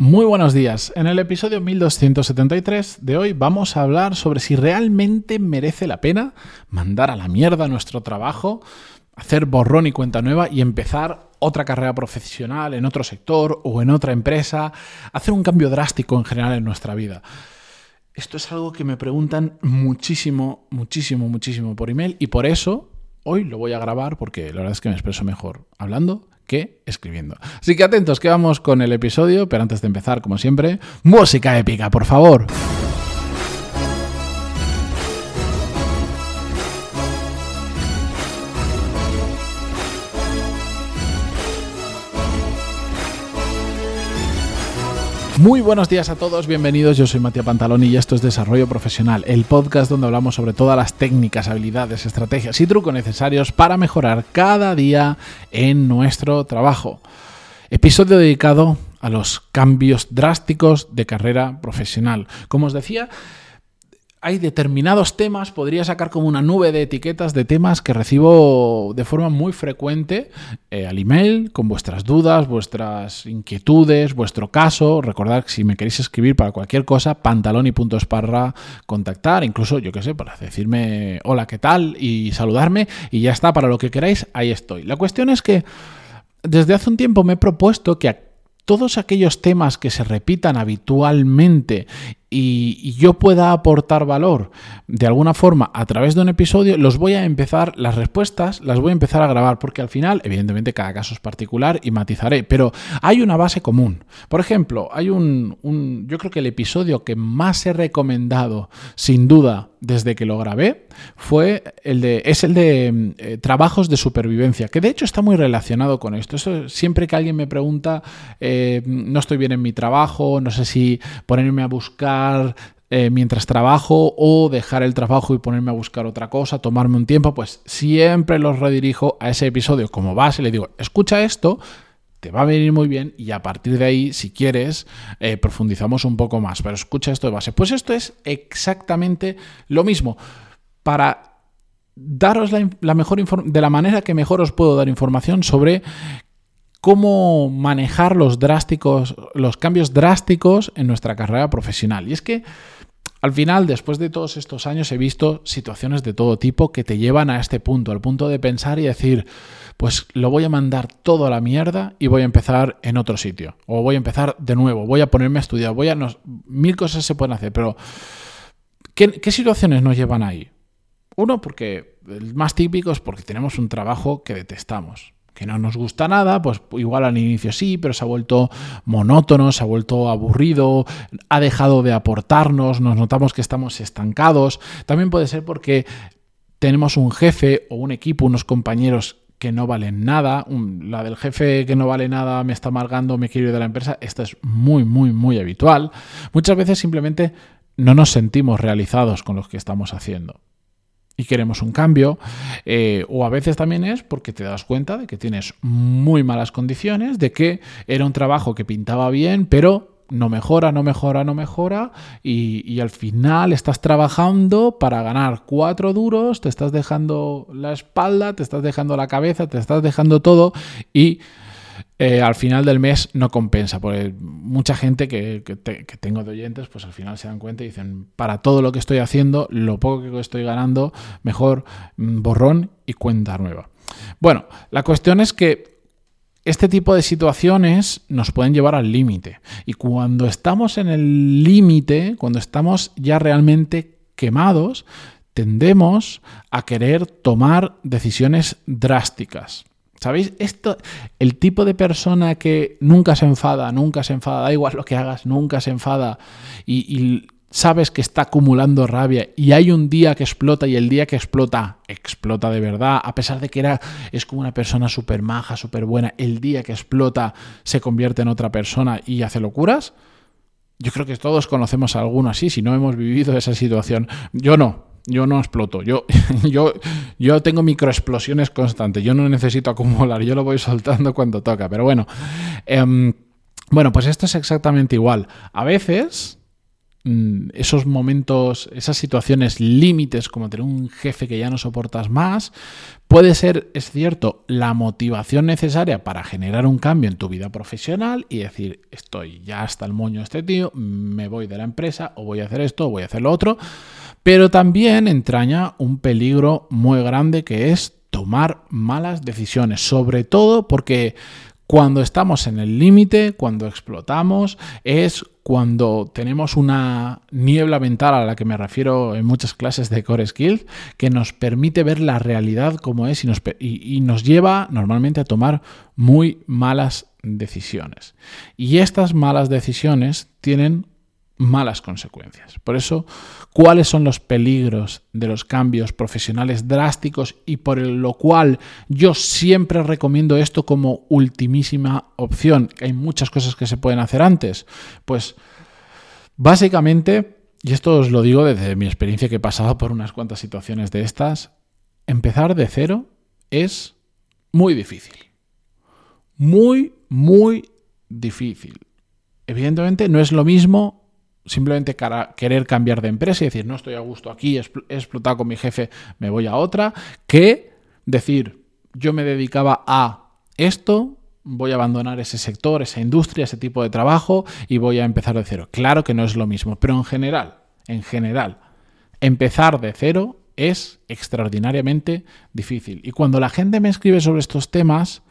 Muy buenos días. En el episodio 1273 de hoy vamos a hablar sobre si realmente merece la pena mandar a la mierda nuestro trabajo, hacer borrón y cuenta nueva y empezar otra carrera profesional en otro sector o en otra empresa, hacer un cambio drástico en general en nuestra vida. Esto es algo que me preguntan muchísimo, muchísimo, muchísimo por email y por eso hoy lo voy a grabar porque la verdad es que me expreso mejor hablando que escribiendo. Así que atentos que vamos con el episodio, pero antes de empezar, como siempre, música épica, por favor. Muy buenos días a todos, bienvenidos. Yo soy Matías Pantaloni y esto es Desarrollo Profesional, el podcast donde hablamos sobre todas las técnicas, habilidades, estrategias y trucos necesarios para mejorar cada día en nuestro trabajo. Episodio dedicado a los cambios drásticos de carrera profesional. Como os decía, hay determinados temas, podría sacar como una nube de etiquetas de temas que recibo de forma muy frecuente eh, al email, con vuestras dudas, vuestras inquietudes, vuestro caso. Recordad que si me queréis escribir para cualquier cosa, pantaloni.esparra, contactar, incluso yo qué sé, para decirme hola, ¿qué tal? y saludarme y ya está, para lo que queráis, ahí estoy. La cuestión es que desde hace un tiempo me he propuesto que todos aquellos temas que se repitan habitualmente y, yo pueda aportar valor de alguna forma a través de un episodio, los voy a empezar, las respuestas las voy a empezar a grabar, porque al final, evidentemente, cada caso es particular y matizaré, pero hay una base común. Por ejemplo, hay un, yo creo que el episodio que más he recomendado, sin duda, desde que lo grabé, fue el de, es el de eh, trabajos de supervivencia, que de hecho está muy relacionado con esto. Eso, siempre que alguien me pregunta, eh, no estoy bien en mi trabajo, no sé si ponerme a buscar eh, mientras trabajo o dejar el trabajo y ponerme a buscar otra cosa, tomarme un tiempo, pues siempre los redirijo a ese episodio como base, le digo, escucha esto, te va a venir muy bien y a partir de ahí, si quieres, eh, profundizamos un poco más, pero escucha esto de base. Pues esto es exactamente lo mismo. Para daros la, la mejor de la manera que mejor os puedo dar información sobre cómo manejar los drásticos, los cambios drásticos en nuestra carrera profesional. Y es que al final, después de todos estos años, he visto situaciones de todo tipo que te llevan a este punto, al punto de pensar y decir, pues lo voy a mandar todo a la mierda y voy a empezar en otro sitio. O voy a empezar de nuevo, voy a ponerme a estudiar, voy a... mil cosas se pueden hacer, pero ¿qué, ¿qué situaciones nos llevan ahí? Uno, porque el más típico es porque tenemos un trabajo que detestamos que no nos gusta nada, pues igual al inicio sí, pero se ha vuelto monótono, se ha vuelto aburrido, ha dejado de aportarnos, nos notamos que estamos estancados. También puede ser porque tenemos un jefe o un equipo, unos compañeros que no valen nada. La del jefe que no vale nada me está amargando, me quiero ir de la empresa. Esto es muy, muy, muy habitual. Muchas veces simplemente no nos sentimos realizados con lo que estamos haciendo y queremos un cambio, eh, o a veces también es porque te das cuenta de que tienes muy malas condiciones, de que era un trabajo que pintaba bien, pero no mejora, no mejora, no mejora, y, y, al final estás trabajando para ganar cuatro duros, te estás dejando la espalda, te estás dejando la cabeza, te estás dejando todo y eh, al final del mes no compensa. Porque mucha gente que, tengo de oyentes, pues al final se dan cuenta y dicen, para todo lo que estoy haciendo, lo poco que estoy ganando, mejor mm, borrón y cuenta nueva. Bueno, la cuestión es que este tipo de situaciones nos pueden llevar al límite. Y cuando estamos en el límite, cuando estamos ya realmente quemados, tendemos a querer tomar decisiones drásticas. ¿Sabéis? Esto, el tipo de persona que nunca se enfada, nunca se enfada, da igual lo que hagas, nunca se enfada y, sabes que está acumulando rabia y hay un día que explota y el día que explota, explota de verdad, a pesar de que era, es como una persona súper maja, súper buena, el día que explota se convierte en otra persona y hace locuras. Yo creo que todos conocemos a alguno así, si no hemos vivido esa situación. Yo no, yo no exploto. Yo, yo, yo tengo microexplosiones constantes. Yo no necesito acumular. Yo lo voy soltando cuando toca. Pero bueno. Em, bueno, pues esto es exactamente igual. A veces mm, esos momentos, esas situaciones límites, como tener un jefe que ya no soportas más, puede ser, es cierto, la motivación necesaria para generar un cambio en tu vida profesional y decir, estoy ya hasta el moño este tío, me voy de la empresa o voy a hacer esto o voy a hacer lo otro, pero también entraña un peligro muy grande que es tomar malas decisiones, sobre todo porque cuando estamos en el límite, cuando explotamos, es cuando tenemos una niebla mental a la que me refiero en muchas clases de Core Skills, que nos permite ver la realidad como es y nos, y nos lleva normalmente a tomar muy malas decisiones. Y estas malas decisiones tienen malas consecuencias. Por eso, ¿cuáles son los peligros de los cambios profesionales drásticos y por lo cual yo siempre recomiendo esto como ultimísima opción? Hay muchas cosas que se pueden hacer antes. Pues básicamente, y esto os lo digo desde mi experiencia que he pasado por unas cuantas situaciones de estas, empezar de cero es muy difícil. Muy, muy difícil. Evidentemente no es lo mismo simplemente querer cambiar de empresa y decir, no estoy a gusto aquí, he explotado con mi jefe, me voy a otra, que decir, yo me dedicaba a esto, voy a abandonar ese sector, esa industria, ese tipo de trabajo y voy a empezar de cero. Claro que no es lo mismo, pero en general, en general, empezar de cero es extraordinariamente difícil. Y cuando la gente me escribe sobre estos temas,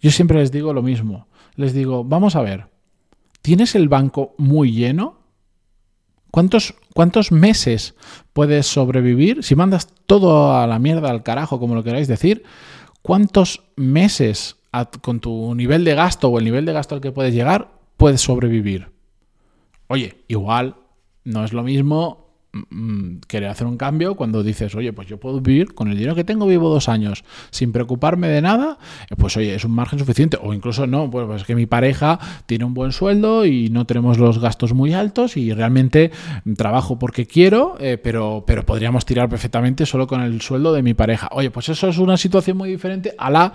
yo siempre les digo lo mismo. Les digo, vamos a ver, ¿tienes el banco muy lleno? ¿Cuántos, ¿Cuántos meses puedes sobrevivir? Si mandas todo a la mierda, al carajo, como lo queráis decir, ¿cuántos meses con tu nivel de gasto o el nivel de gasto al que puedes llegar puedes sobrevivir? Oye, igual no es lo mismo querer hacer un cambio cuando dices, oye, pues yo puedo vivir con el dinero que tengo, vivo dos años sin preocuparme de nada, eh, pues oye, es un margen suficiente. O incluso no, pues, es que mi pareja tiene un buen sueldo y no tenemos los gastos muy altos y realmente trabajo porque quiero, eh, pero, pero podríamos tirar perfectamente solo con el sueldo de mi pareja. Oye, pues eso es una situación muy diferente a la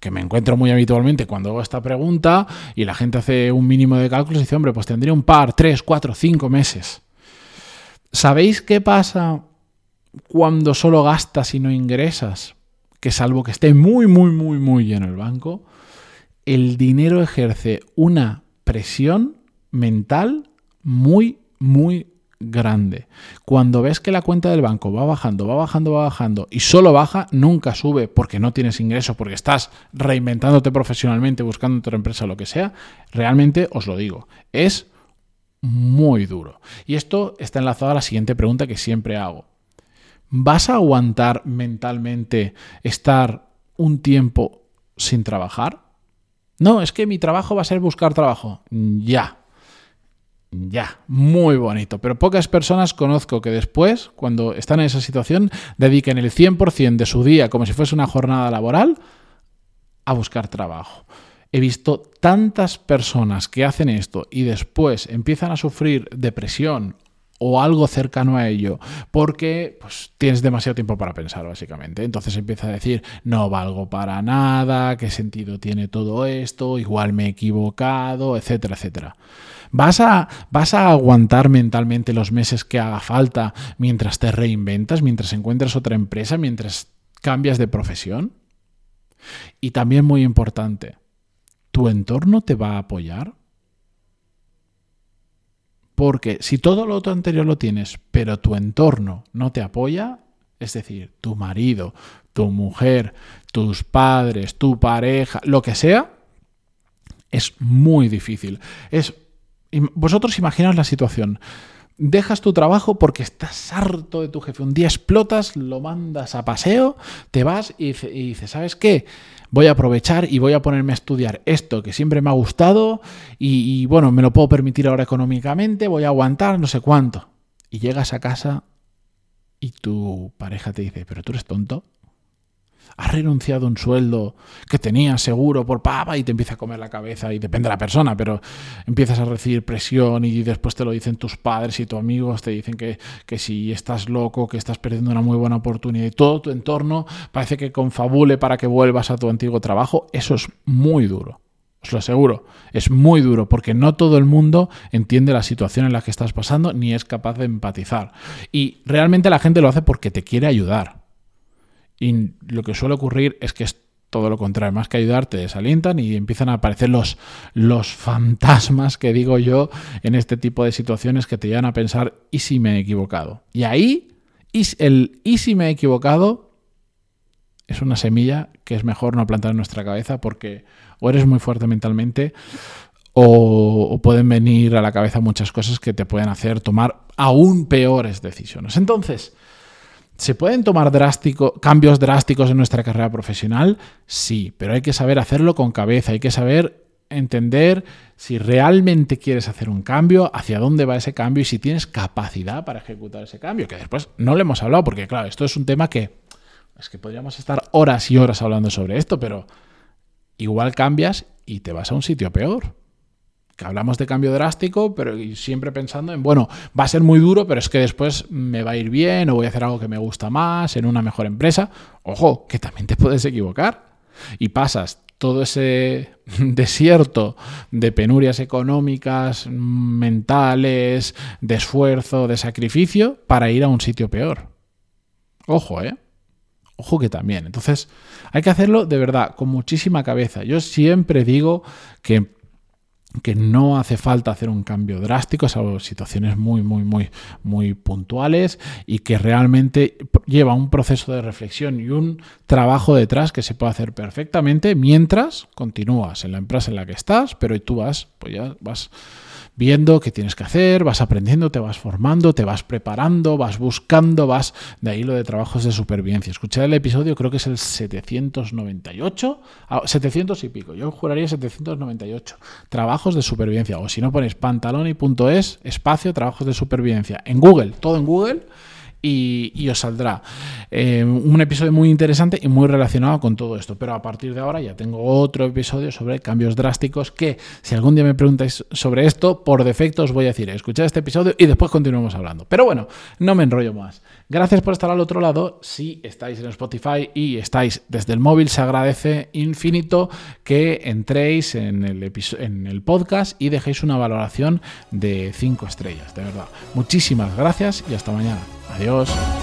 que me encuentro muy habitualmente cuando hago esta pregunta y la gente hace un mínimo de cálculos y dice, hombre, pues tendría un par, tres, cuatro, cinco meses. ¿Sabéis qué pasa cuando solo gastas y no ingresas? Que salvo que esté muy, muy, muy, muy lleno el banco, el dinero ejerce una presión mental muy, muy grande. Cuando ves que la cuenta del banco va bajando, va bajando, va bajando y solo baja, nunca sube porque no tienes ingreso, porque estás reinventándote profesionalmente, buscando otra empresa, lo que sea, realmente os lo digo, es muy duro. Y esto está enlazado a la siguiente pregunta que siempre hago. ¿Vas a aguantar mentalmente estar un tiempo sin trabajar? No, es que mi trabajo va a ser buscar trabajo. Ya. Ya, muy bonito. Pero pocas personas conozco que después, cuando están en esa situación, dediquen el 100% de su día, como si fuese una jornada laboral, a buscar trabajo. He visto tantas personas que hacen esto y después empiezan a sufrir depresión o algo cercano a ello, porque pues, tienes demasiado tiempo para pensar, básicamente. Entonces empieza a decir, no valgo para nada, qué sentido tiene todo esto, igual me he equivocado, etcétera, etcétera. ¿Vas a, ¿Vas a aguantar mentalmente los meses que haga falta mientras te reinventas, mientras encuentras otra empresa, mientras cambias de profesión? Y también muy importante, ¿tu entorno te va a apoyar? Porque si todo lo otro anterior lo tienes, pero tu entorno no te apoya, es decir, tu marido, tu mujer, tus padres, tu pareja, lo que sea, es muy difícil. Es, vosotros imaginaos la situación. Dejas tu trabajo porque estás harto de tu jefe. Un día explotas, lo mandas a paseo, te vas y, y dices, ¿sabes qué? voy a aprovechar y voy a ponerme a estudiar esto que siempre me ha gustado y, bueno, me lo puedo permitir ahora económicamente, voy a aguantar no sé cuánto. Y llegas a casa y tu pareja te dice, pero tú eres tonto has renunciado a un sueldo que tenías seguro por papa y te empieza a comer la cabeza y depende de la persona, pero empiezas a recibir presión y después te lo dicen tus padres y tus amigos, te dicen que, que si estás loco, que estás perdiendo una muy buena oportunidad y todo tu entorno parece que confabule para que vuelvas a tu antiguo trabajo, eso es muy duro. os lo aseguro. Es muy duro porque no todo el mundo entiende la situación en la que estás pasando ni es capaz de empatizar. Y realmente la gente lo hace porque te quiere ayudar. Y lo que suele ocurrir es que es todo lo contrario, más que ayudar, te desalientan y empiezan a aparecer los, los fantasmas que digo yo en este tipo de situaciones que te llevan a pensar, ¿y si me he equivocado? Y ahí, el ¿y si me he equivocado? es una semilla que es mejor no plantar en nuestra cabeza porque o eres muy fuerte mentalmente o, pueden venir a la cabeza muchas cosas que te pueden hacer tomar aún peores decisiones. Entonces, ¿Se pueden tomar drástico, cambios drásticos en nuestra carrera profesional? Sí, pero hay que saber hacerlo con cabeza, hay que saber entender si realmente quieres hacer un cambio, hacia dónde va ese cambio y si tienes capacidad para ejecutar ese cambio, que después no le hemos hablado, porque claro, esto es un tema que es que podríamos estar horas y horas hablando sobre esto, pero igual cambias y te vas a un sitio peor hablamos de cambio drástico, pero siempre pensando en, bueno, va a ser muy duro, pero es que después me va a ir bien o voy a hacer algo que me gusta más en una mejor empresa. Ojo, que también te puedes equivocar y pasas todo ese desierto de penurias económicas, mentales, de esfuerzo, de sacrificio, para ir a un sitio peor. Ojo, ¿eh? Ojo que también. Entonces, hay que hacerlo de verdad, con muchísima cabeza. Yo siempre digo que que no hace falta hacer un cambio drástico, salvo situaciones muy, muy, muy, muy puntuales y que realmente lleva un proceso de reflexión y un trabajo detrás que se puede hacer perfectamente mientras continúas en la empresa en la que estás, pero tú vas, pues ya vas viendo qué tienes que hacer, vas aprendiendo, te vas formando, te vas preparando, vas buscando, vas de ahí lo de trabajos de supervivencia. Escuché el episodio, creo que es el 798, 700 ah, y pico, yo juraría 798, trabajos de supervivencia, o si no pones pantaloni.es, espacio, trabajos de supervivencia, en Google, todo en Google y, os saldrá. Eh, un episodio muy interesante y muy relacionado con todo esto. Pero a partir de ahora ya tengo otro episodio sobre cambios drásticos que si algún día me preguntáis sobre esto, por defecto os voy a decir, escuchad este episodio y después continuamos hablando. Pero bueno, no me enrollo más. Gracias por estar al otro lado. Si estáis en Spotify y estáis desde el móvil, se agradece infinito que entréis en el, en el podcast y dejéis una valoración de 5 estrellas, de verdad. Muchísimas gracias y hasta mañana. Adiós.